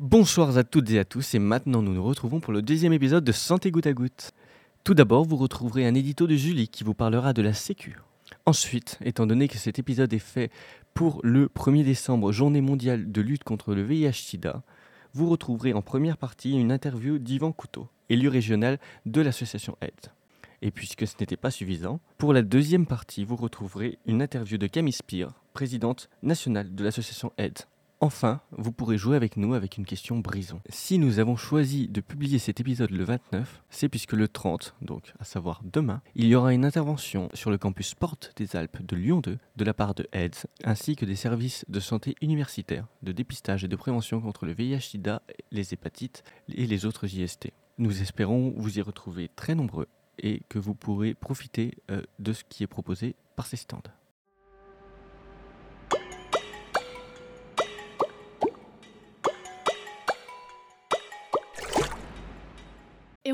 Bonsoir à toutes et à tous, et maintenant nous nous retrouvons pour le deuxième épisode de Santé goutte à goutte. Tout d'abord, vous retrouverez un édito de Julie qui vous parlera de la Sécu. Ensuite, étant donné que cet épisode est fait pour le 1er décembre, journée mondiale de lutte contre le VIH-Sida, vous retrouverez en première partie une interview d'Yvan Couteau, élu régional de l'association AIDS. Et puisque ce n'était pas suffisant, pour la deuxième partie, vous retrouverez une interview de Camille Spire, présidente nationale de l'association AIDS. Enfin, vous pourrez jouer avec nous avec une question brison. Si nous avons choisi de publier cet épisode le 29, c'est puisque le 30, donc à savoir demain, il y aura une intervention sur le campus Porte des Alpes de Lyon 2 de la part de AIDS, ainsi que des services de santé universitaires, de dépistage et de prévention contre le VIH-Sida, les hépatites et les autres IST. Nous espérons vous y retrouver très nombreux et que vous pourrez profiter euh, de ce qui est proposé par ces stands.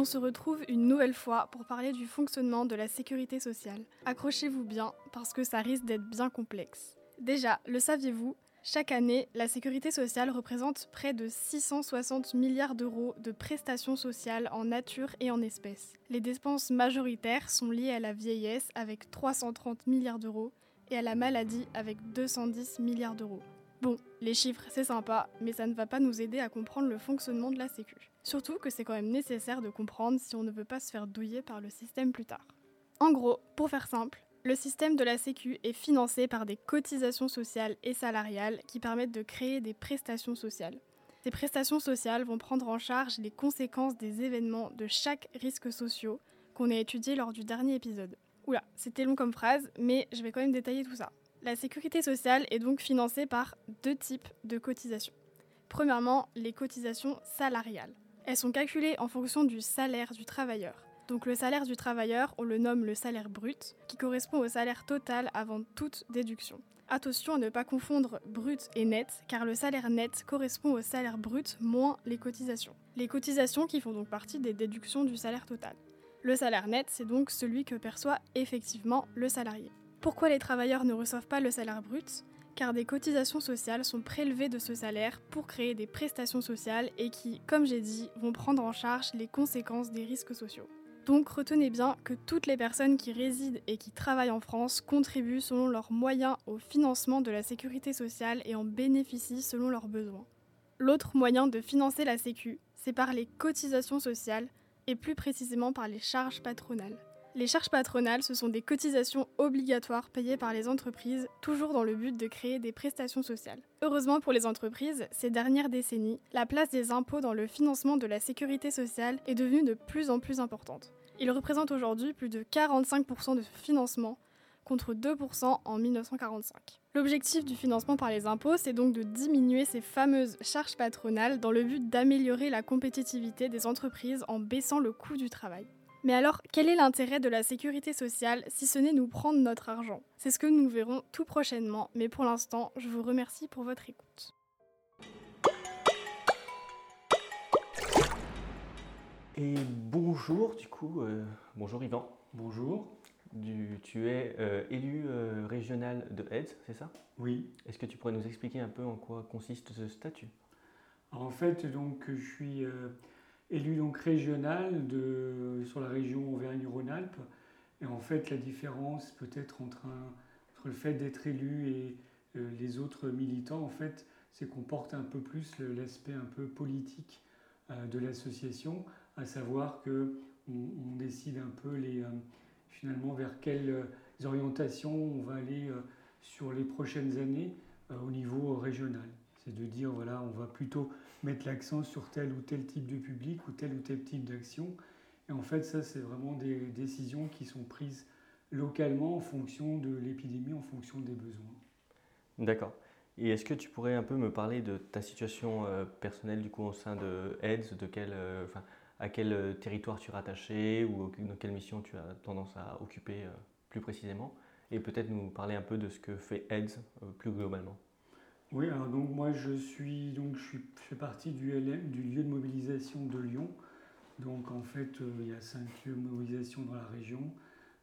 On se retrouve une nouvelle fois pour parler du fonctionnement de la sécurité sociale. Accrochez-vous bien parce que ça risque d'être bien complexe. Déjà, le saviez-vous chaque année, la sécurité sociale représente près de 660 milliards d'euros de prestations sociales en nature et en espèces. Les dépenses majoritaires sont liées à la vieillesse avec 330 milliards d'euros et à la maladie avec 210 milliards d'euros. Bon, les chiffres c'est sympa, mais ça ne va pas nous aider à comprendre le fonctionnement de la Sécu. Surtout que c'est quand même nécessaire de comprendre si on ne veut pas se faire douiller par le système plus tard. En gros, pour faire simple, le système de la Sécu est financé par des cotisations sociales et salariales qui permettent de créer des prestations sociales. Ces prestations sociales vont prendre en charge les conséquences des événements de chaque risque social qu'on a étudié lors du dernier épisode. Oula, c'était long comme phrase, mais je vais quand même détailler tout ça. La sécurité sociale est donc financée par deux types de cotisations. Premièrement, les cotisations salariales. Elles sont calculées en fonction du salaire du travailleur. Donc le salaire du travailleur, on le nomme le salaire brut, qui correspond au salaire total avant toute déduction. Attention à ne pas confondre brut et net, car le salaire net correspond au salaire brut moins les cotisations. Les cotisations qui font donc partie des déductions du salaire total. Le salaire net, c'est donc celui que perçoit effectivement le salarié. Pourquoi les travailleurs ne reçoivent pas le salaire brut? Car des cotisations sociales sont prélevées de ce salaire pour créer des prestations sociales et qui, comme j'ai dit, vont prendre en charge les conséquences des risques sociaux. Donc retenez bien que toutes les personnes qui résident et qui travaillent en France contribuent selon leurs moyens au financement de la sécurité sociale et en bénéficient selon leurs besoins. L'autre moyen de financer la Sécu, c'est par les cotisations sociales et plus précisément par les charges patronales. Les charges patronales, ce sont des cotisations obligatoires payées par les entreprises, toujours dans le but de créer des prestations sociales. Heureusement pour les entreprises, ces dernières décennies, la place des impôts dans le financement de la sécurité sociale est devenue de plus en plus importante. Ils représentent aujourd'hui plus de 45% de financement, contre 2% en 1945. L'objectif du financement par les impôts, c'est donc de diminuer ces fameuses charges patronales dans le but d'améliorer la compétitivité des entreprises en baissant le coût du travail. Mais alors, quel est l'intérêt de la sécurité sociale si ce n'est nous prendre notre argent? C'est ce que nous verrons tout prochainement, mais pour l'instant, je vous remercie pour votre écoute. Et bonjour, du coup, euh, bonjour Yvan. Bonjour. tu es euh, élu euh, régional de AIDS, c'est ça? Oui. Est-ce que tu pourrais nous expliquer un peu en quoi consiste ce statut? En fait, donc, je suis élu donc régional de, sur la région Auvergne-Rhône-Alpes. Et en fait, la différence peut-être entre, le fait d'être élu et euh, les autres militants, en fait, c'est qu'on porte un peu plus l'aspect un peu politique euh, de l'association, à savoir que on, décide un peu les, euh, finalement vers quelles orientations on va aller sur les prochaines années au niveau régional. C'est de dire, voilà, on va plutôt mettre l'accent sur tel ou tel type de public ou tel ou tel type d'action. Et en fait, ça, c'est vraiment des décisions qui sont prises localement en fonction de l'épidémie, en fonction des besoins. D'accord. Et est-ce que tu pourrais un peu me parler de ta situation euh, personnelle du coup au sein de AIDS, de quel, euh, à quel euh, territoire tu es rattaché ou dans quelle mission tu as tendance à occuper plus précisément? Et peut-être nous parler un peu de ce que fait AIDS plus globalement. Oui, alors donc moi je suis donc je, fais partie du LM, du lieu de mobilisation de Lyon. Donc en fait euh, il y a cinq lieux de mobilisation dans la région.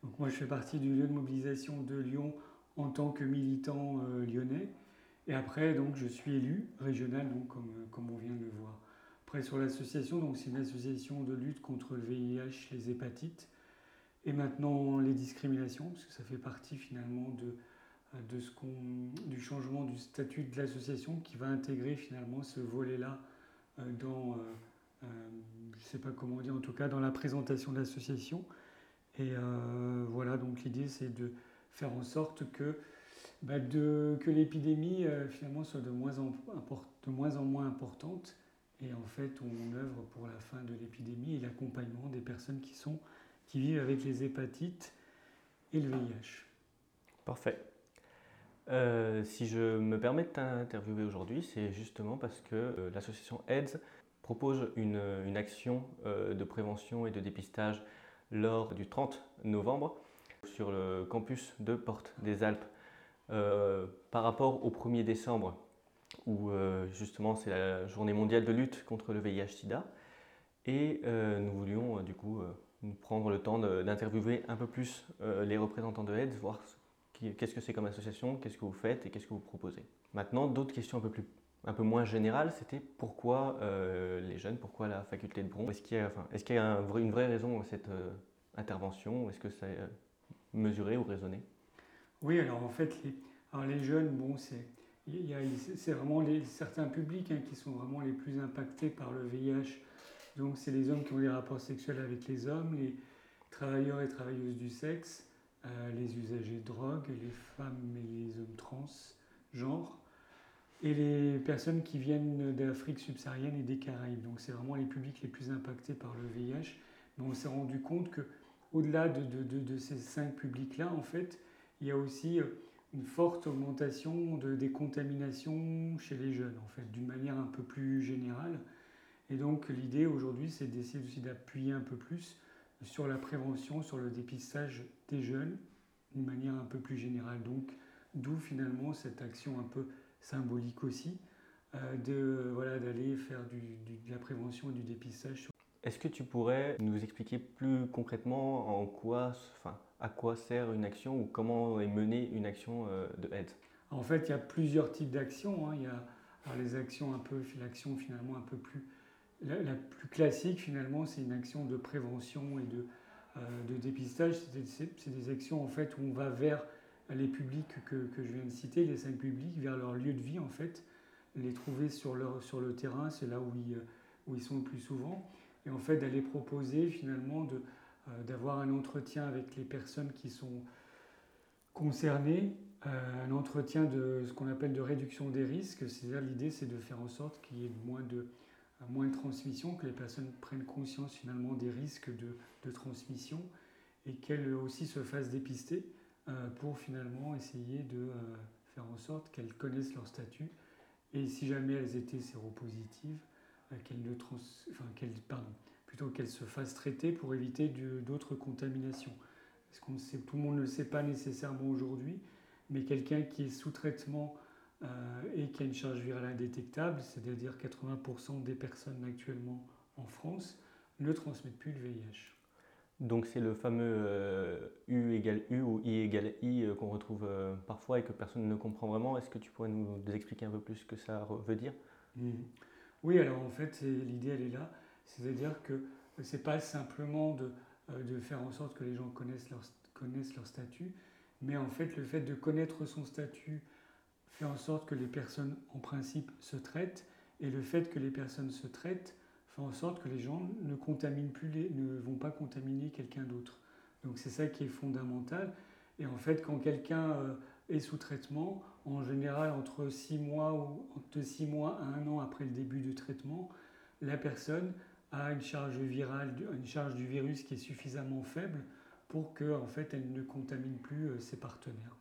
Donc moi je fais partie du lieu de mobilisation de Lyon en tant que militant euh, lyonnais. Et après donc je suis élu régional donc comme, comme on vient de le voir. Après, sur l'association, donc c'est une association de lutte contre le VIH, les hépatites, et maintenant les discriminations, parce que ça fait partie finalement de, de ce du changement du statut de l'association qui va intégrer finalement ce volet-là euh, dans, euh, euh, je sais pas comment en tout cas dans la présentation de l'association. Et voilà, donc l'idée c'est de faire en sorte que, bah, de, que l'épidémie finalement soit de moins, en, de moins en moins importante. Et en fait, on œuvre pour la fin de l'épidémie et l'accompagnement des personnes qui, sont, qui vivent avec les hépatites et le VIH. Parfait. Euh, si je me permets de t'interviewer aujourd'hui, c'est justement parce que euh, l'association AIDS propose une, action euh, de prévention et de dépistage lors du 30 novembre sur le campus de Porte des Alpes par rapport au 1er décembre où justement c'est la journée mondiale de lutte contre le VIH-Sida. Et nous voulions du coup prendre le temps d'interviewer un peu plus les représentants de AIDS, voir Qu'est-ce que c'est comme association Qu'est-ce que vous faites et qu'est-ce que vous proposez. Maintenant, d'autres questions un peu, plus, un peu moins générales, c'était pourquoi euh, les jeunes, pourquoi la faculté de Bron? Est-ce qu'il y a, y a une vraie raison à cette euh, intervention? Est-ce que c'est euh, mesuré ou raisonné? Oui, alors en fait, les, alors les jeunes, bon, c'est, c'est vraiment certains publics hein, qui sont vraiment les plus impactés par le VIH. Donc, c'est les hommes qui ont des rapports sexuels avec les hommes, les travailleurs et travailleuses du sexe, euh, les usagers de drogue, les femmes et les hommes trans, genre, et les personnes qui viennent d'Afrique subsaharienne et des Caraïbes. Donc c'est vraiment les publics les plus impactés par le VIH. Mais on s'est rendu compte que au-delà de, de, ces cinq publics-là, en fait, il y a aussi euh, une forte augmentation de, des contaminations chez les jeunes, en fait, d'une manière un peu plus générale. Et donc l'idée aujourd'hui, c'est d'essayer aussi d'appuyer un peu plus sur la prévention, sur le dépistage des jeunes, d'une manière un peu plus générale. Donc, d'où finalement cette action un peu symbolique aussi, euh, de voilà d'aller faire du, de la prévention et du dépistage. Est-ce que tu pourrais nous expliquer plus concrètement en quoi, enfin, à quoi sert une action ou comment est menée une action euh, de aide? En fait, il y a plusieurs types d'actions. Hein. Il y a les actions un peu, l'action finalement un peu plus la, plus classique, finalement, c'est une action de prévention et de, euh, dépistage. C'est des, actions en fait, où on va vers les publics que, que, je viens de citer, les cinq publics, vers leur lieu de vie, en fait, les trouver sur, leur, sur le terrain, c'est là où ils, où ils sont le plus souvent, et en fait d'aller proposer finalement euh, d'avoir un entretien avec les personnes qui sont concernées, euh, un entretien de ce qu'on appelle de réduction des risques, c'est-à-dire l'idée c'est de faire en sorte qu'il y ait moins de moins de transmission, que les personnes prennent conscience finalement des risques de, transmission et qu'elles aussi se fassent dépister euh, pour finalement essayer de euh, faire en sorte qu'elles connaissent leur statut et si jamais elles étaient séropositives, euh, qu'elles ne trans... enfin, qu'elles, pardon, plutôt qu'elles se fassent traiter pour éviter d'autres contaminations. Parce qu'on sait, tout le monde ne le sait pas nécessairement aujourd'hui, mais quelqu'un qui est sous traitement euh, et qui a une charge virale indétectable, c'est-à-dire 80% des personnes actuellement en France ne transmettent plus le VIH. Donc c'est le fameux euh, U égale U ou I égale I euh, qu'on retrouve parfois et que personne ne comprend vraiment. Est-ce que tu pourrais nous expliquer un peu plus ce que ça veut dire? Mmh. Oui, alors en fait l'idée elle est là, c'est-à-dire que ce n'est pas simplement de, de, faire en sorte que les gens connaissent leur, connaissent leur statut, mais en fait le fait de connaître son statut, fait en sorte que les personnes, en principe, se traitent, et le fait que les personnes se traitent fait en sorte que les gens ne contaminent plus, les, ne vont pas contaminer quelqu'un d'autre. Donc c'est ça qui est fondamental. Et en fait, quand quelqu'un euh, est sous traitement, en général, entre 6 mois ou de 6 mois à 1 an après le début du traitement, la personne a une charge virale, une charge du virus qui est suffisamment faible pour qu'en en fait, elle ne contamine plus euh, ses partenaires.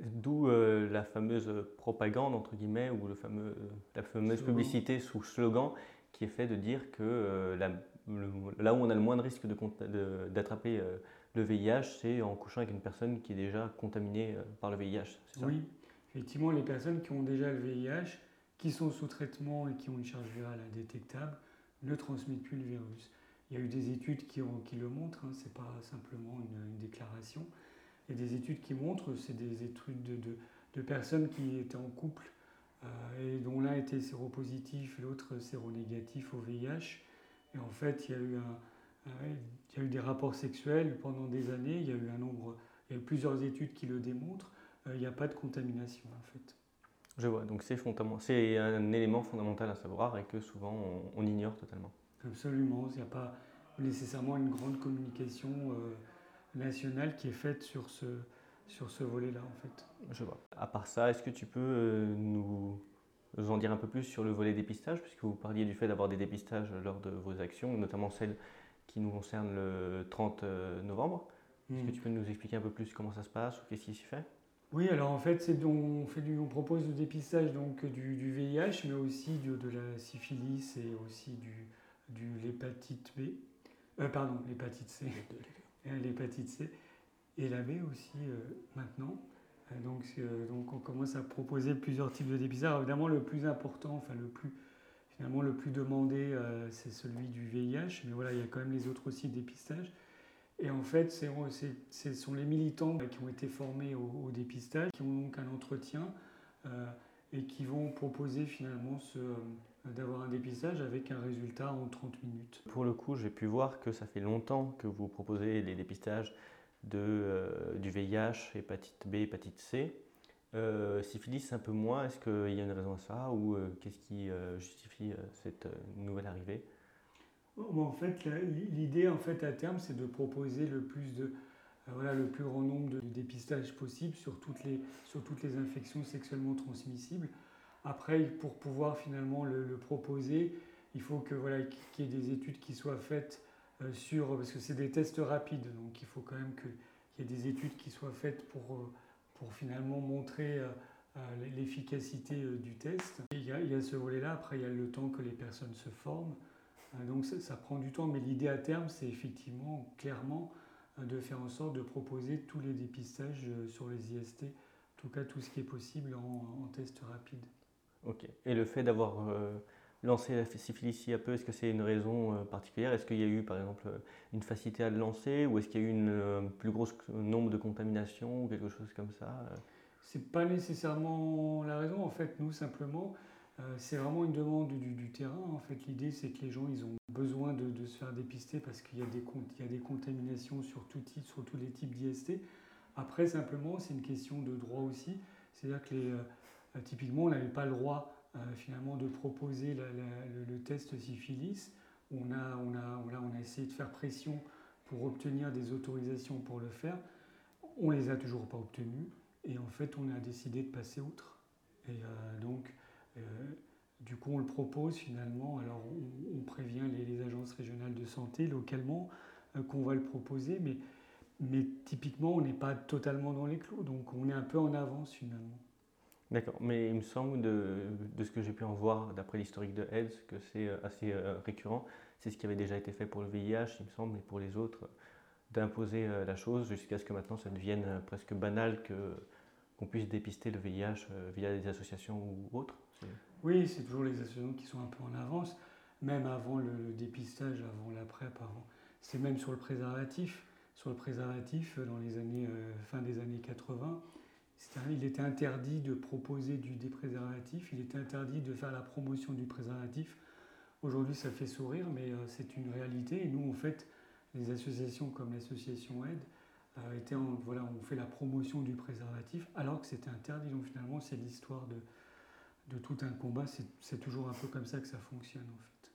D'où euh, la fameuse propagande, entre guillemets, ou le fameux, la fameuse publicité sous slogan qui est fait de dire que euh, là où on a le moins de risque d'attraper euh, le VIH, c'est en couchant avec une personne qui est déjà contaminée par le VIH. oui, effectivement, les personnes qui ont déjà le VIH, qui sont sous traitement et qui ont une charge virale indétectable, ne transmettent plus le virus. Il y a eu des études qui, qui le montrent, hein, ce n'est pas simplement une, une déclaration. Il y a des études qui montrent, c'est des études de, de, personnes qui étaient en couple et dont l'un était séropositif, l'autre séronégatif au VIH. Et en fait, il y a eu il y a eu des rapports sexuels pendant des années, il y a eu un nombre, il y a eu plusieurs études qui le démontrent, il n'y a pas de contamination en fait. Je vois, donc c'est un élément fondamental à savoir et que souvent on, ignore totalement. Absolument, il n'y a pas nécessairement une grande communication euh, nationale qui est faite sur ce, sur ce volet-là en fait. Je vois. À part ça, est-ce que tu peux euh, nous en dire un peu plus sur le volet dépistage, puisque vous parliez du fait d'avoir des dépistages lors de vos actions, notamment celles qui nous concernent le 30 euh, novembre. Est-ce que hmm. tu peux nous expliquer un peu plus comment ça se passe ou qu'est-ce qui s'y fait? Oui, alors en fait, c'est on, fait du, on propose le dépistage donc, du, du VIH, mais aussi de, de, la syphilis et aussi du, du l'hépatite B. Euh, pardon, l'hépatite C. l'hépatite C. Et la B aussi euh, maintenant. Euh, donc, donc on commence à proposer plusieurs types de dépistage. évidemment, le plus important, enfin le plus, finalement le plus demandé, c'est celui du VIH, mais voilà, il y a quand même les autres aussi dépistages. Et en fait, ce sont les militants qui ont été formés au, dépistage, qui ont donc un entretien euh, et qui vont proposer finalement euh, d'avoir un dépistage avec un résultat en 30 minutes. Pour le coup, j'ai pu voir que ça fait longtemps que vous proposez les dépistages de, euh, du VIH, hépatite B, hépatite C. syphilis un peu moins, est-ce qu'il y a une raison à ça ou qu'est-ce qui justifie cette nouvelle arrivée? En fait, l'idée en fait à terme, c'est de proposer le plus de euh, voilà, le plus grand nombre de dépistages possible sur toutes les, sur toutes les infections sexuellement transmissibles. Après, pour pouvoir finalement le, proposer, il faut que voilà qu'il y ait des études qui soient faites euh, sur parce que c'est des tests rapides, donc il faut quand même qu'il y ait des études qui soient faites pour euh, pour finalement montrer l'efficacité du test. il y, a, ce volet-là. Après, il y a le temps que les personnes se forment. Euh, donc ça, prend du temps, mais l'idée à terme, c'est effectivement, clairement, euh, de faire en sorte de proposer tous les dépistages euh, sur les IST, en tout cas tout ce qui est possible en, test rapide. Ok. Et le fait d'avoir lancé la syphilis si peu, est-ce que c'est une raison particulière? Est-ce qu'il y a eu par exemple une facilité à le lancer ou est-ce qu'il y a eu un plus gros nombre de contaminations ou quelque chose comme ça C'est pas nécessairement la raison. En fait, nous simplement, euh, c'est vraiment une demande du, terrain. En fait, l'idée, c'est que les gens, ils ont besoin de, se faire dépister parce qu'il y, a des contaminations sur, tout sur tous les types d'IST. Après, simplement, c'est une question de droit aussi. C'est-à-dire que les, euh, typiquement, on n'avait pas le droit euh, finalement de proposer le, test syphilis. On a, on, a, on a essayé de faire pression pour obtenir des autorisations pour le faire. On les a toujours pas obtenues. Et en fait, on a décidé de passer outre. Et donc, euh, du coup, on le propose finalement. Alors, on, prévient les, agences régionales de santé localement euh, qu'on va le proposer, mais typiquement, on n'est pas totalement dans les clous. Donc, on est un peu en avance finalement. D'accord, mais il me semble, de, ce que j'ai pu en voir d'après l'historique de Health, que c'est euh, assez récurrent. C'est ce qui avait déjà été fait pour le VIH, il me semble, et pour les autres, d'imposer la chose jusqu'à ce que maintenant ça devienne presque banal que qu'on puisse dépister le VIH euh, via des associations ou autres Oui, c'est toujours les associations qui sont un peu en avance, même avant le, dépistage, avant la PrEP, avant. C'est même sur le préservatif. Sur le préservatif, dans les années, euh, fin des années 80, il était interdit de proposer du, des préservatifs, il était interdit de faire la promotion du préservatif. Aujourd'hui, ça fait sourire, mais euh, c'est une réalité. Et nous, en fait, les associations comme l'association Aide, été voilà, on fait la promotion du préservatif alors que c'était interdit. Donc finalement, c'est l'histoire de, de tout un combat. C'est toujours un peu comme ça que ça fonctionne en fait.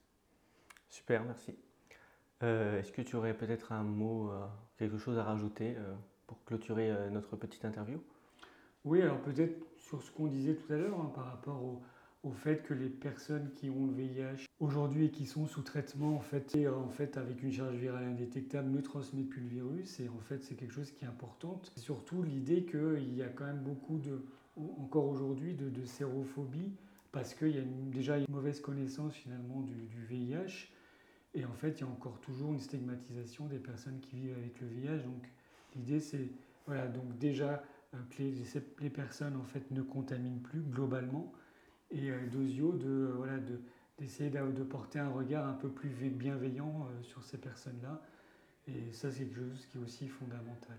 Super, merci. Euh, est-ce que tu aurais peut-être un mot, euh, quelque chose à rajouter euh, pour clôturer notre petite interview? Oui, alors peut-être sur ce qu'on disait tout à l'heure hein, par rapport au, fait que les personnes qui ont le VIH aujourd'hui et qui sont sous traitement en fait, en fait avec une charge virale indétectable ne transmettent plus le virus et en fait c'est quelque chose qui est important. Surtout l'idée qu'il y a quand même beaucoup de, encore aujourd'hui, de, sérophobie parce qu'il y a déjà une mauvaise connaissance finalement du, VIH et en fait il y a encore toujours une stigmatisation des personnes qui vivent avec le VIH. Donc l'idée c'est voilà donc déjà euh, que les, les personnes en fait ne contaminent plus globalement et euh, d'Ozio de, euh, voilà, de, d'essayer de, porter un regard un peu plus bienveillant euh, sur ces personnes-là. Et ça, c'est quelque chose qui est aussi fondamental.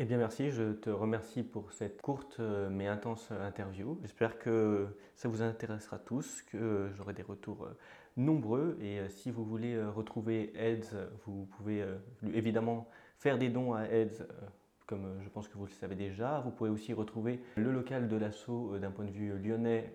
Eh bien merci, je te remercie pour cette courte euh, mais intense interview. J'espère que ça vous intéressera tous, que j'aurai des retours euh, nombreux et euh, si vous voulez retrouver AIDS, vous pouvez évidemment faire des dons à AIDS comme je pense que vous le savez déjà. Vous pouvez aussi retrouver le local de l'assaut d'un point de vue lyonnais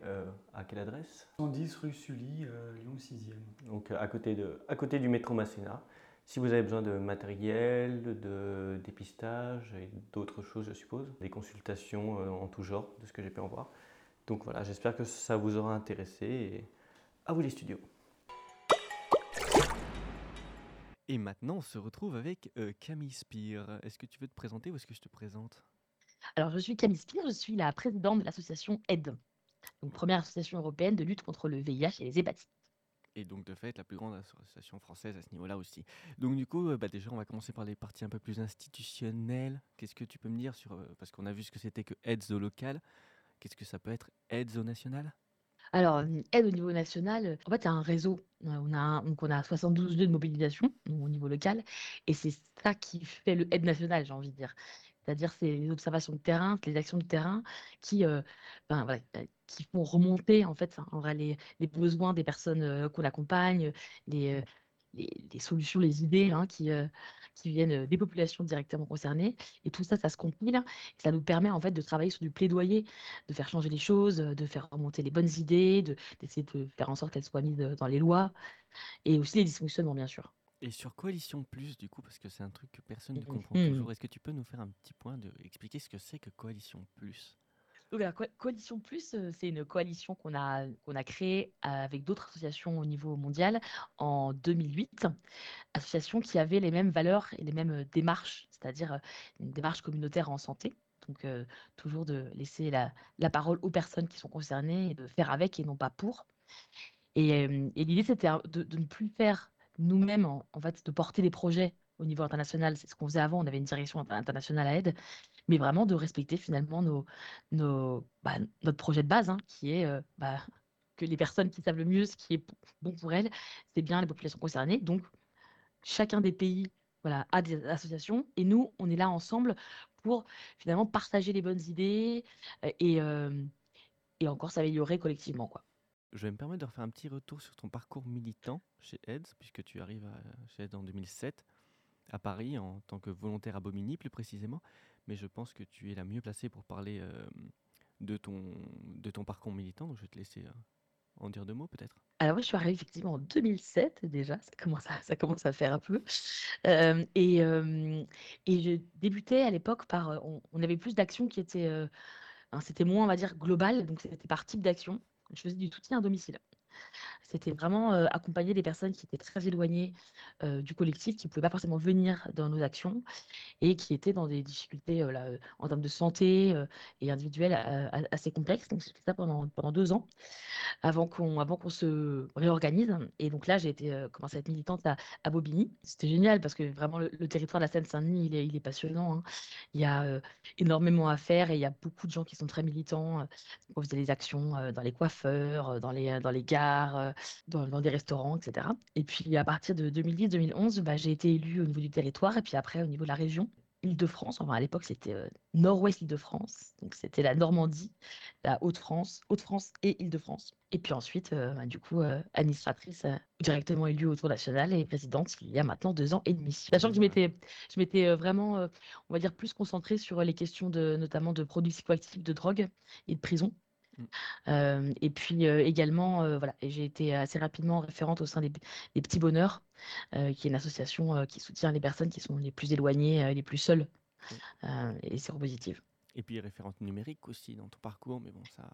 à quelle adresse? 110 rue Sully, Lyon 6e. Donc à côté, de, à côté du métro Masséna. Si vous avez besoin de matériel, de dépistage et d'autres choses, je suppose, des consultations euh, en tout genre, de ce que j'ai pu en voir. Donc voilà, j'espère que ça vous aura intéressé et à vous les studios. Et maintenant, on se retrouve avec euh, Camille Spire. Est-ce que tu veux te présenter ou est-ce que je te présente? Alors, je suis Camille Spire, je suis la présidente de l'association AID, donc première association européenne de lutte contre le VIH et les hépatites et donc de fait la plus grande association française à ce niveau-là aussi. Donc du coup, euh, bah, déjà on va commencer par les parties un peu plus institutionnelles. Qu'est-ce que tu peux me dire sur, euh, parce qu'on a vu ce que c'était que aides au local, qu'est-ce que ça peut être aides au national? Alors, aide au niveau national, en fait, c'est un réseau. On a, donc on a 72 lieux de mobilisation au niveau local, et c'est ça qui fait le aide national, j'ai envie de dire. C'est-à-dire, c'est les observations de terrain, les actions de terrain qui, ben, voilà, qui font remonter en fait vrai, les, les besoins des personnes qu'on accompagne, les, les, les, solutions, les idées hein, qui, euh, qui viennent des populations directement concernées. Et tout ça, ça se compile. Et ça nous permet en fait de travailler sur du plaidoyer, de faire changer les choses, de faire remonter les bonnes idées, d'essayer de, faire en sorte qu'elles soient mises dans les lois et aussi les dysfonctionnements, bien sûr. Et sur Coalition Plus, du coup, parce que c'est un truc que personne ne comprend mmh. toujours, est-ce que tu peux nous faire un petit point de expliquer ce que c'est que Coalition Plus? La Coalition Plus, euh, c'est une coalition qu'on a, créée avec d'autres associations au niveau mondial en 2008. Association qui avait les mêmes valeurs et les mêmes euh, démarches, c'est-à-dire euh, une démarche communautaire en santé. Donc, toujours de laisser la, parole aux personnes qui sont concernées et de faire avec et non pas pour. Et, l'idée, c'était de, de, ne plus faire nous-mêmes, en, en, fait, de porter des projets au niveau international. C'est ce qu'on faisait avant. On avait une direction internationale à aide, mais vraiment de respecter finalement nos, nos, bah, notre projet de base, hein, qui est euh, bah, que les personnes qui savent le mieux ce qui est bon pour elles, c'est bien les populations concernées. Donc, chacun des pays voilà, a des associations et nous, on est là ensemble pour finalement partager les bonnes idées euh, et, euh, et encore s'améliorer collectivement. Quoi. Je vais me permettre de refaire un petit retour sur ton parcours militant chez AIDS, puisque tu arrives chez AIDS en 2007 à Paris en tant que volontaire à Bobigny plus précisément, mais je pense que tu es la mieux placée pour parler euh, de, ton, parcours militant, donc je vais te laisser euh, en dire deux mots peut-être. Alors oui, je suis arrivée effectivement en 2007 déjà, ça commence à, faire un peu. Euh, et, je débutais à l'époque par, on, avait plus d'actions qui étaient, c'était moins on va dire global, donc c'était par type d'action. Je faisais du soutien à domicile. C'était vraiment accompagner des personnes qui étaient très éloignées du collectif, qui ne pouvaient pas forcément venir dans nos actions et qui étaient dans des difficultés là, en termes de santé et individuelles assez complexes. Donc, c'était ça pendant, pendant deux ans avant qu'on se réorganise. Et donc là, j'ai commencé à être militante à, Bobigny. C'était génial parce que vraiment le, territoire de la Seine-Saint-Denis, il est, il est passionnant. Hein. Il y a énormément à faire et il y a beaucoup de gens qui sont très militants. On faisait des actions dans les coiffeurs, dans les, dans les gares euh, dans, des restaurants, etc. Et puis à partir de 2010-2011, bah, j'ai été élue au niveau du territoire et puis après au niveau de la région. Île-de-France, enfin à l'époque c'était euh, Nord-Ouest Île-de-France, donc c'était la Normandie, la Haute-France, Haute-France et Île-de-France. Et puis ensuite, euh, bah, du coup, administratrice directement élue au Tour national et présidente il y a maintenant deux ans et demi. Sachant que je m'étais, je m'étais vraiment, on va dire, plus concentrée sur les questions de, notamment de produits psychoactifs, de drogue et de prison. Mm. Euh, et puis euh, également, euh, voilà, j'ai été assez rapidement référente au sein des, Petits Bonheurs, qui est une association qui soutient les personnes qui sont les plus éloignées, les plus seules, mm. et c'est positive. Et puis référente numérique aussi dans ton parcours, mais bon, ça.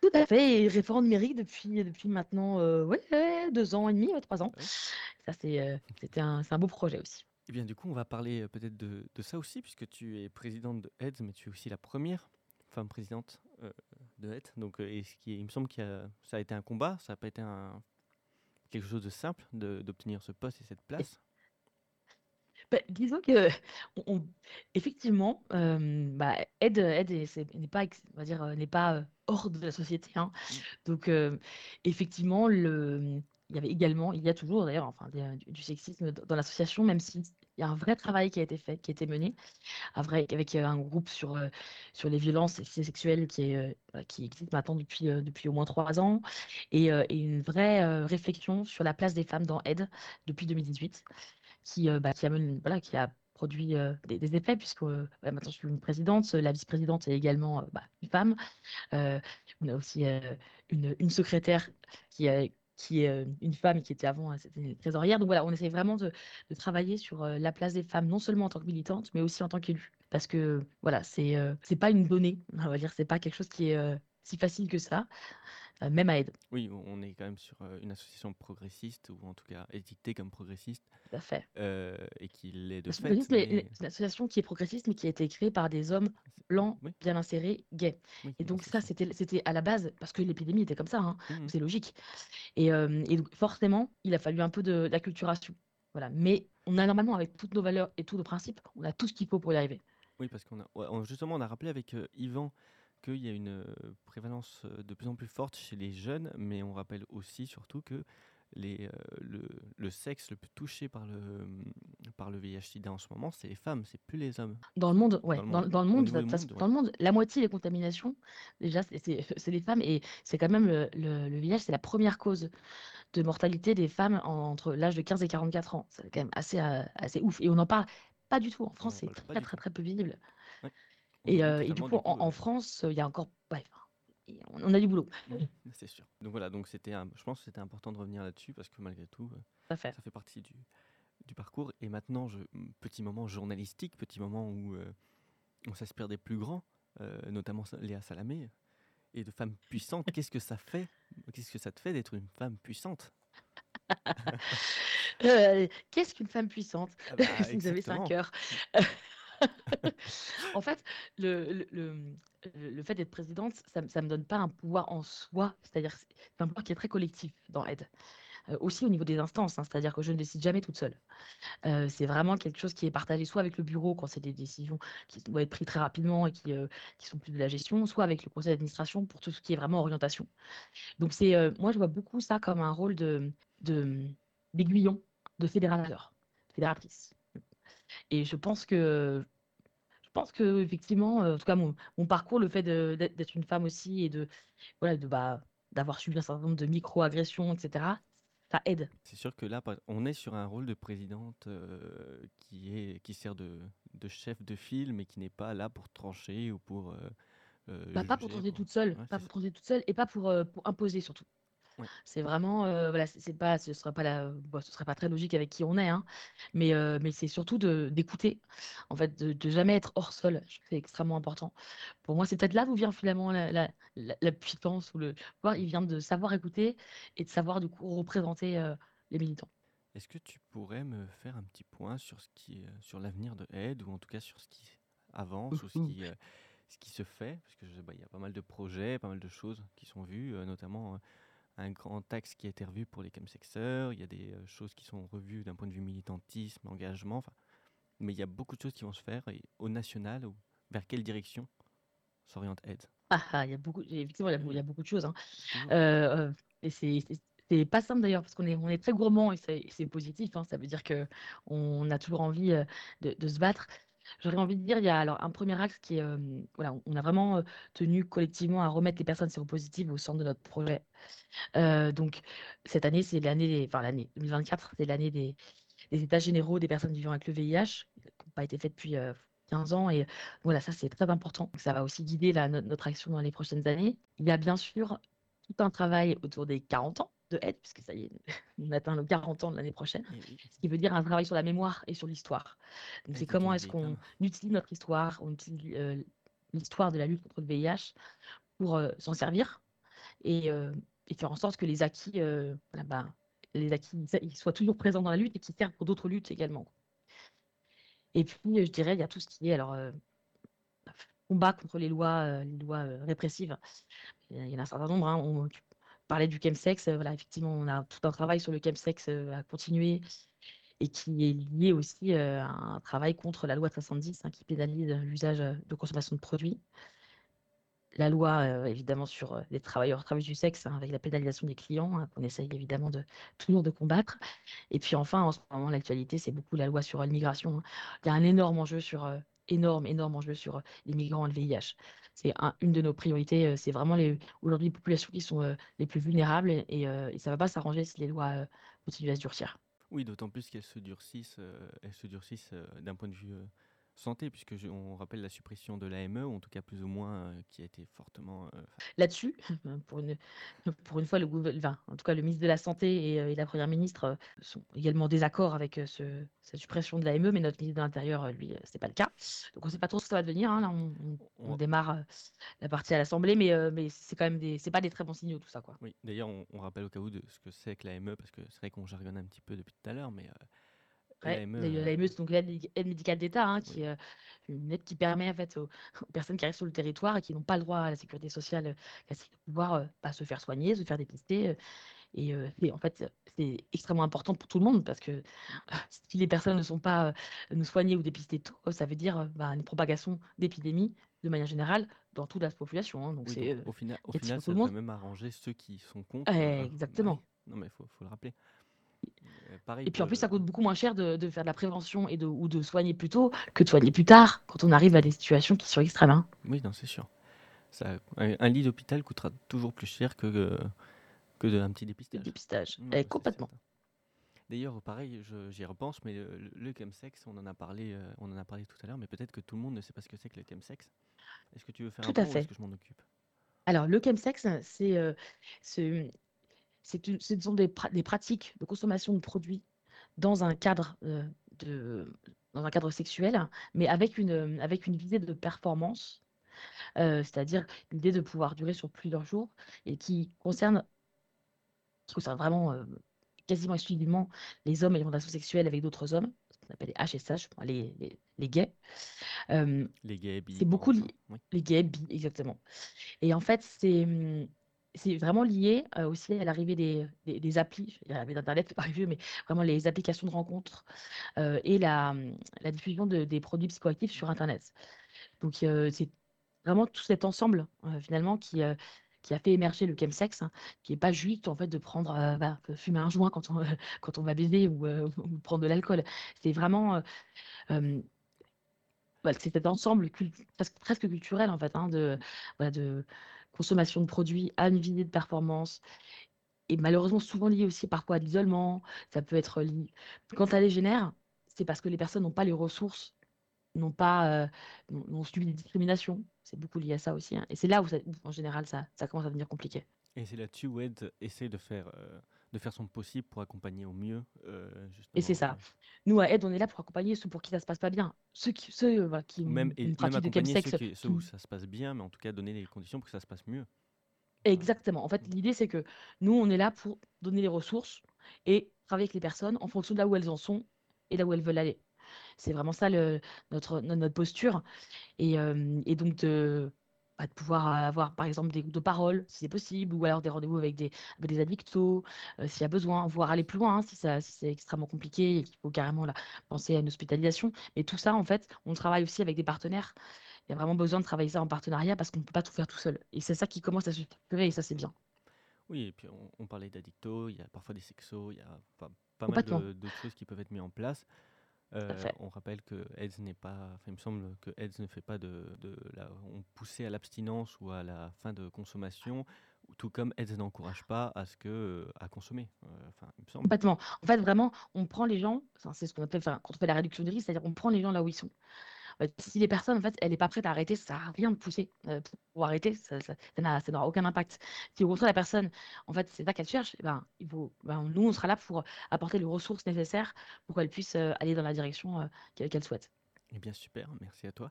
Tout à fait, et référente numérique depuis, depuis maintenant ouais, deux ans et demi, trois ans. Ça, c'est c'était un, un beau projet aussi. Et eh bien, du coup, on va parler peut-être de, de, ça aussi, puisque tu es présidente de AIDS, mais tu es aussi la première femme présidente euh, de HET. Donc, euh, et ce qui il me semble que ça a été un combat, ça n'a pas été un, quelque chose de simple d'obtenir ce poste et cette place. Bah, disons que, on, effectivement, euh, bah, aide, aide n'est pas, on va dire, n'est pas hors de la société. Hein. Mm. Donc, effectivement, le, il y avait également, il y a toujours d'ailleurs, enfin, du, du, sexisme dans l'association, même si il y a un vrai travail qui a été fait, qui a été mené, avec, un groupe sur, les violences sexuelles qui, est, qui existe maintenant depuis, au moins trois ans, et, une vraie réflexion sur la place des femmes dans Aide depuis 2018, qui, bah, qui, a produit des, effets, puisque maintenant je suis une présidente, la vice-présidente est également bah, une femme. on a aussi une, une, secrétaire qui, a, qui est une femme qui était avant c'était trésorière. Donc voilà, on essaie vraiment de, travailler sur la place des femmes, non seulement en tant que militante, mais aussi en tant qu'élue. Parce que voilà, c'est c'est pas une donnée, on va dire, c'est pas quelque chose qui est si facile que ça. Euh, même à aide. Oui, on est quand même sur euh, une association progressiste, ou en tout cas étiquetée comme progressiste. Tout à fait. Euh, et qui l'est de fait. C'est une association qui est progressiste, mais qui a été créée par des hommes blancs, bien insérés, gays. et donc ça, c'était à la base, parce que l'épidémie était comme ça, hein, mmh, mmh. c'est logique. Et, et, donc forcément, il a fallu un peu d'acculturation. Voilà. Mais on a normalement, avec toutes nos valeurs et tous nos principes, on a tout ce qu'il faut pour y arriver. Oui, parce qu'on a, justement, on a rappelé avec Yvan qu'il y a une prévalence de plus en plus forte chez les jeunes, mais on rappelle aussi surtout que les, le, le, sexe le plus touché par le, par le VIH-Sida en ce moment, c'est les femmes, c'est plus les hommes. Dans le monde, ouais. Dans, dans, le monde, dans le monde, la moitié des contaminations, déjà, c'est les femmes et c'est quand même le, le, VIH, c'est la première cause de mortalité des femmes entre l'âge de 15 et 44 ans. C'est quand même assez, assez ouf. Et on n'en parle pas du tout. En France, c'est très, très, très, peu visible. Et, du coup, en, France, il y a encore. on a du boulot. C'est sûr. Donc voilà, donc c'était, je pense que c'était important de revenir là-dessus parce que malgré tout, ça fait, ça fait partie du, du parcours. Et maintenant, je, petit moment journalistique, petit moment où on s'inspire des plus grands, notamment Léa Salamé, et de femmes puissantes. Qu'est-ce que ça fait Qu'est-ce que ça te fait d'être une femme puissante? Qu'est-ce qu'une femme puissante? Ah bah, Vous avez cinq heures. en fait, le, fait d'être présidente, ça ne me donne pas un pouvoir en soi, c'est-à-dire c'est un pouvoir qui est très collectif dans Aide. Euh, aussi au niveau des instances, hein, c'est-à-dire que je ne décide jamais toute seule. Euh, c'est vraiment quelque chose qui est partagé soit avec le bureau quand c'est des décisions qui doivent être prises très rapidement et qui, euh, sont plus de la gestion, soit avec le conseil d'administration pour tout ce qui est vraiment orientation. Donc c'est, moi je vois beaucoup ça comme un rôle de, de d'aiguillon, de fédérateur, fédératrice. Et je pense que pense que effectivement, euh, en tout cas mon, mon parcours, le fait d'être une femme aussi et de voilà de bah d'avoir subi un certain nombre de micro-agressions, etc. Ça aide. C'est sûr que là, on est sur un rôle de présidente euh, qui est qui sert de, de, chef de file, mais qui n'est pas là pour trancher ou pour. Euh, bah, pas pour trancher toute seule, pas pour trancher toute seule, et pas pour, pour imposer surtout. C'est vraiment, euh, voilà, c'est pas, ce sera pas la, ce serait pas très logique avec qui on est, hein, mais, euh, mais c'est surtout de d'écouter, en fait, de, de jamais être hors sol. c'est extrêmement important. Pour moi, c'est peut-être là d'où vient finalement la, la, la, puissance ou le il vient de savoir écouter et de savoir du coup représenter euh, les militants. Est-ce que tu pourrais me faire un petit point sur ce qui, sur l'avenir de Aide ou en tout cas sur ce qui avance ou ce qui, ce qui se fait, parce que bah, il y a pas mal de projets, pas mal de choses qui sont vues, notamment un grand axe qui a été revu pour les chemsexeurs, il y a des euh, choses qui sont revues d'un point de vue militantisme, engagement, mais il y a beaucoup de choses qui vont se faire et au national, vers quelle direction s'oriente Aide ah, ah, il y a beaucoup, effectivement, il y a, beaucoup de choses. Hein. Euh, euh, et c'est pas simple d'ailleurs parce qu'on est, on est très gourmand et c'est positif. Hein. ça veut dire que on a toujours envie de, de se battre. J'aurais envie de dire, il y a alors un premier axe qui est, voilà, on a vraiment tenu collectivement à remettre les personnes séropositives au centre de notre projet. donc cette année, c'est l'année, enfin l'année 2024, c'est l'année des, états généraux des personnes vivant avec le VIH, qui n'ont pas été faits depuis 15 ans. Et voilà, ça c'est très important. Ça va aussi guider notre action dans les prochaines années. Il y a bien sûr tout un travail autour des 40 ans de aide, puisque ça y est, on atteint le 40 ans de l'année prochaine, eh ce qui veut dire un travail sur la mémoire et sur l'histoire. Donc c'est comment est-ce qu'on utilise notre histoire, on utilise euh, l'histoire de la lutte contre le VIH pour euh, s'en servir et, euh, et, faire en sorte que les acquis, bah, les acquis soient toujours présents dans la lutte et qui servent pour d'autres luttes également. Et puis, je dirais, il y a tout ce qui est alors combat contre les lois, les lois répressives. Il y en a un certain nombre. Hein, on, parlait du chemsex, euh, voilà, effectivement, on a tout un travail sur le chemsex euh, à continuer et qui est lié aussi euh, à un travail contre la loi 310 hein, qui pénalise l'usage de consommation de produits. la loi évidemment sur les travailleurs travailleuses du sexe hein, avec la pénalisation des clients hein, qu'on essaye évidemment de toujours de combattre. Et puis enfin, en ce moment, l'actualité, c'est beaucoup la loi sur l'immigration. Il y a un énorme enjeu sur énorme, énorme enjeu sur les migrants et le VIH. C'est une de nos priorités. C'est vraiment aujourd'hui les populations qui sont les plus vulnérables et, ça ne va pas s'arranger si les lois continuent à se durcir. Oui, d'autant plus qu'elles se durcissent, elles se durcissent d'un point de vue santé, puisque on rappelle la suppression de l'AME, ou en tout cas plus ou moins, euh, qui a été fortement. Euh, Là-dessus, pour une, pour une fois, le gouvernement, en tout cas le ministre de la Santé et, euh, la Première ministre sont également en désaccord avec ce, cette suppression de l'AME, mais notre ministre de l'Intérieur, lui, c'est pas le cas. Donc on ne sait pas trop ce que ça va devenir. Hein. Là, on, démarre la partie à l'Assemblée, mais, mais c'est quand même des, c'est pas des très bons signaux tout ça, quoi. Oui, d'ailleurs, on, rappelle au cas où de ce que c'est que l'AME, parce que c'est vrai qu'on jargonne un petit peu depuis tout à l'heure, mais l'AME, euh, c'est donc l'aide médicale d'État, hein, qui est euh, une aide qui permet en fait, aux, personnes qui arrivent sur le territoire et qui n'ont pas le droit à la sécurité sociale de pouvoir bah, se faire soigner, se faire dépister. Et, en fait, c'est extrêmement important pour tout le monde parce que si les personnes ne sont pas nous soignées ou dépistées tôt, ça veut dire bah, une propagation d'épidémies de manière générale dans toute la population. Hein. donc c'est au final, au final ça peut même arranger ceux qui sont contre. Exactement. Non, mais il faut, faut, le rappeler. Euh, et puis en plus, ça coûte beaucoup moins cher de, de, faire de la prévention et de, ou de soigner plus tôt que de soigner plus tard quand on arrive à des situations qui sont extrêmes. Hein. Oui, non, c'est sûr. Ça, un, lit d'hôpital coûtera toujours plus cher que, que de, un petit dépistage. dépistage, eh, complètement. D'ailleurs, pareil, j'y repense, mais le, le, chemsex, on en a parlé, euh, on en a parlé tout à l'heure, mais peut-être que tout le monde ne sait pas ce que c'est que le chemsex. Est-ce que tu veux faire tout un à fait. que je m'en occupe? Alors, le chemsex, c'est euh, ce sont des, pratiques de consommation de produits dans un cadre, euh, de, dans un cadre sexuel, mais avec une, avec une visée de performance, euh, c'est-à-dire l'idée de pouvoir durer sur plusieurs jours et qui concerne, qui concerne vraiment euh, quasiment exclusivement les hommes ayant des relations sexuelles avec d'autres hommes, ce qu'on appelle les HSH, les, les, les gays. les gays, C'est beaucoup les gays, bi, exactement. Et en fait, c'est hum, c'est vraiment lié aussi à l'arrivée des, des, applis, l'arrivée d'Internet, c'est pas arrivé, mais vraiment les applications de rencontres et la, mmh, la diffusion de, des produits psychoactifs sur Internet. Donc c'est vraiment tout cet ensemble finalement qui, qui a fait émerger le chemsex, hein, qui n'est pas juste en fait de prendre, bah, fumer un joint quand on, quand on va baiser ou, prendre de l'alcool. C'est vraiment bah, c'est cet ensemble presque, culturel en fait hein, de, de consommation de produits à une visée de performance et malheureusement souvent lié aussi parfois à l'isolement. Ça peut être lié. Quand ça dégénère, c'est parce que les personnes n'ont pas les ressources, n'ont pas, euh, n'ont subi des discriminations. C'est beaucoup lié à ça aussi. Hein. Et c'est là où, en général, ça, ça commence à devenir compliqué. Et c'est là-dessus où Ed essaie de faire, euh, de faire son possible pour accompagner au mieux. Euh, et c'est ça. Nous, à Ed, on est là pour accompagner ceux pour qui ça se passe pas bien. Ceux qui, ceux, qui même, et, même accompagner ceux, qui, ceux où ça se passe bien, mais en tout cas donner les conditions pour que ça se passe mieux. Exactement. En fait, l'idée, c'est que nous, on est là pour donner les ressources et travailler avec les personnes en fonction de là où elles en sont et là où elles veulent aller. C'est vraiment ça le, notre, notre posture. Et, euh, et donc, de, bah, de pouvoir avoir, par exemple, des groupes de parole, si c'est possible, ou alors des rendez-vous avec des, avec des addictos, euh, s'il y a besoin, voire aller plus loin, hein, si, ça, si c'est extrêmement compliqué et qu'il faut carrément là, penser à une hospitalisation. Mais tout ça, en fait, on travaille aussi avec des partenaires. Il y a vraiment besoin de travailler ça en partenariat parce qu'on ne peut pas tout faire tout seul. Et c'est ça qui commence à se structurer et ça, c'est bien. Oui, et puis on, parlait d'addictos, il y a parfois des sexos, il y a pas, pas mal de, de, choses qui peuvent être mises en place. Euh, on rappelle que AIDS n'est pas, enfin, il me semble que AIDS ne fait pas de, de la, on poussait à l'abstinence ou à la fin de consommation, tout comme AIDS n'encourage pas à ce que à consommer. Euh, enfin, il me semble. Complètement. En fait, vraiment, on prend les gens, c'est ce qu'on appelle, quand on fait la réduction de risque, c'est-à-dire on prend les gens là où ils sont si les personnes, en fait, elle n'est pas prête à arrêter, ça sert à rien de pousser euh, pour arrêter, ça, ça, n'aura aucun impact. Si au contraire la personne, en fait, c'est ça qu'elle cherche, eh ben, il faut, ben, nous, on sera là pour apporter les ressources nécessaires pour qu'elle puisse euh, aller dans la direction euh, qu'elle souhaite. Eh bien, super, merci à toi.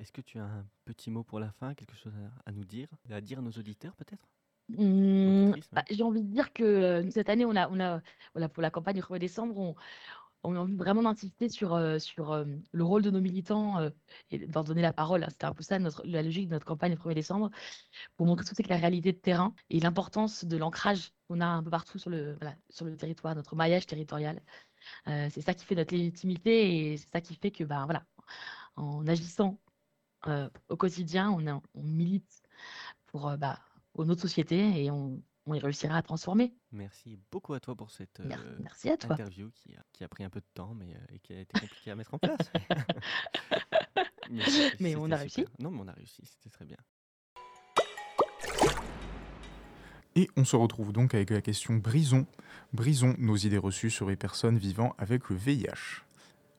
Est-ce que tu as un petit mot pour la fin, quelque chose à, nous dire, à dire à nos auditeurs peut-être? Mmh, bah, J'ai envie de dire que cette année, on a, on a, voilà, pour la campagne du 1er décembre, on, on a envie vraiment d'insister sur, euh, sur euh, le rôle de nos militants euh, et de leur donner la parole. C'était un peu ça la logique de notre campagne le 1er décembre, pour montrer tout ce que la réalité de terrain et l'importance de l'ancrage qu'on a un peu partout sur le, sur le territoire, notre maillage territorial. c'est ça qui fait notre légitimité et c'est ça qui fait que, bah, voilà, en agissant au quotidien, on, milite pour, bah, notre société et on on y réussira à transformer. Merci beaucoup à toi pour cette, merci à toi. interview qui a qui a pris un peu de temps, mais, heu, et qui a été compliquée à mettre en place. Mais on a réussi. Non, mais on a réussi, c'était très bien. Et on se retrouve donc avec la question Brisons. Brisons nos idées reçues sur les personnes vivant avec le VIH.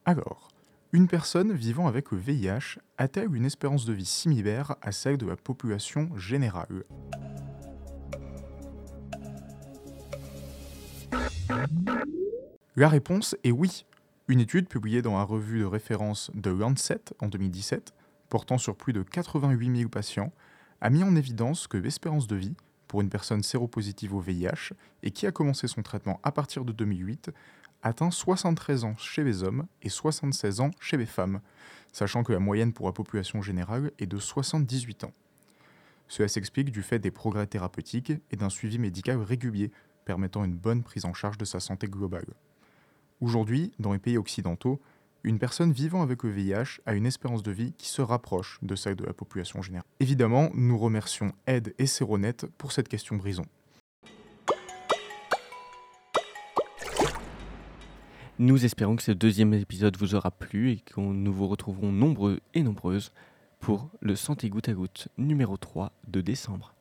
Alors, une personne vivant avec le VIH a-t-elle une espérance de vie similaire à celle de la population générale? La réponse est oui. Une étude publiée dans la revue de référence The Lancet en 2017, portant sur plus de 88 000 patients, a mis en évidence que l'espérance de vie pour une personne séropositive au VIH et qui a commencé son traitement à partir de 2008 atteint 73 ans chez les hommes et 76 ans chez les femmes, sachant que la moyenne pour la population générale est de 78 ans. Cela s'explique du fait des progrès thérapeutiques et d'un suivi médical régulier permettant une bonne prise en charge de sa santé globale. Aujourd'hui, dans les pays occidentaux, une personne vivant avec le VIH a une espérance de vie qui se rapproche de celle de la population générale. Évidemment, nous remercions Ed et Séronet pour cette question brison. Nous espérons que ce deuxième épisode vous aura plu et que nous vous retrouverons nombreux et nombreuses pour le Santé goutte à goutte numéro 3 de décembre.